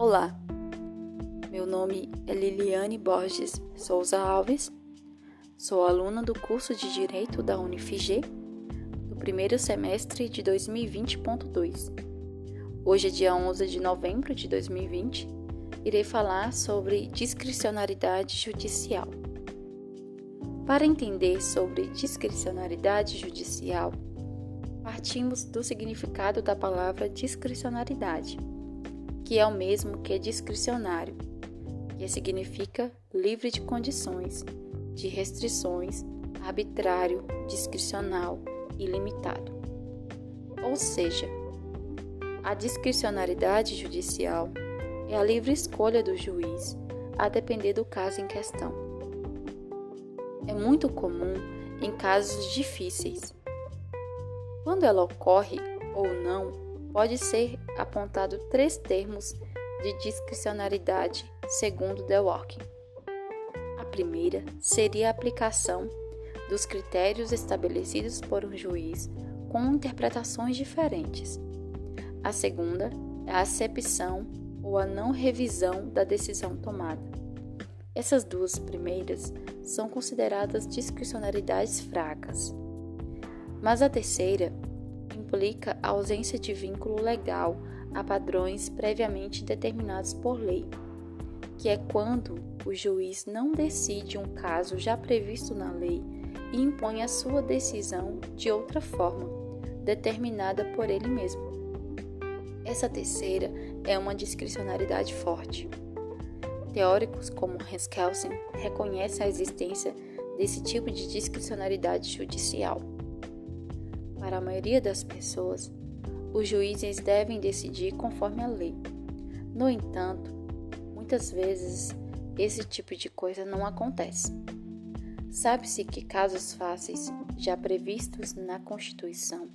Olá, meu nome é Liliane Borges Souza Alves, sou aluna do curso de Direito da Unifig do primeiro semestre de 2020.2. Hoje é dia 11 de novembro de 2020, irei falar sobre discricionariedade judicial. Para entender sobre discricionariedade judicial, partimos do significado da palavra discricionariedade que é o mesmo que discricionário, que significa livre de condições, de restrições, arbitrário, discricional e limitado. Ou seja, a discricionariedade judicial é a livre escolha do juiz a depender do caso em questão. É muito comum em casos difíceis. Quando ela ocorre ou não, pode ser apontado três termos de discricionariedade, segundo Dworkin. A primeira seria a aplicação dos critérios estabelecidos por um juiz com interpretações diferentes. A segunda é a acepção ou a não revisão da decisão tomada. Essas duas primeiras são consideradas discricionariedades fracas. Mas a terceira implica a ausência de vínculo legal a padrões previamente determinados por lei, que é quando o juiz não decide um caso já previsto na lei e impõe a sua decisão de outra forma, determinada por ele mesmo. Essa terceira é uma discricionariedade forte. Teóricos como Hans Kelsen reconhecem a existência desse tipo de discricionariedade judicial. Para a maioria das pessoas, os juízes devem decidir conforme a lei. No entanto, muitas vezes esse tipo de coisa não acontece. Sabe-se que casos fáceis, já previstos na Constituição,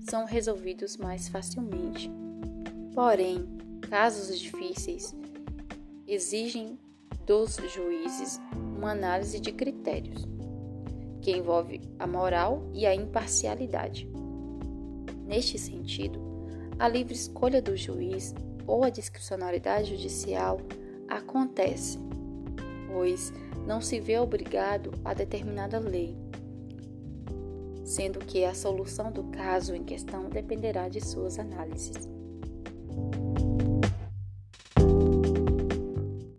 são resolvidos mais facilmente. Porém, casos difíceis exigem dos juízes uma análise de critérios que envolve a moral e a imparcialidade. Neste sentido, a livre escolha do juiz ou a discricionalidade judicial acontece, pois não se vê obrigado a determinada lei, sendo que a solução do caso em questão dependerá de suas análises.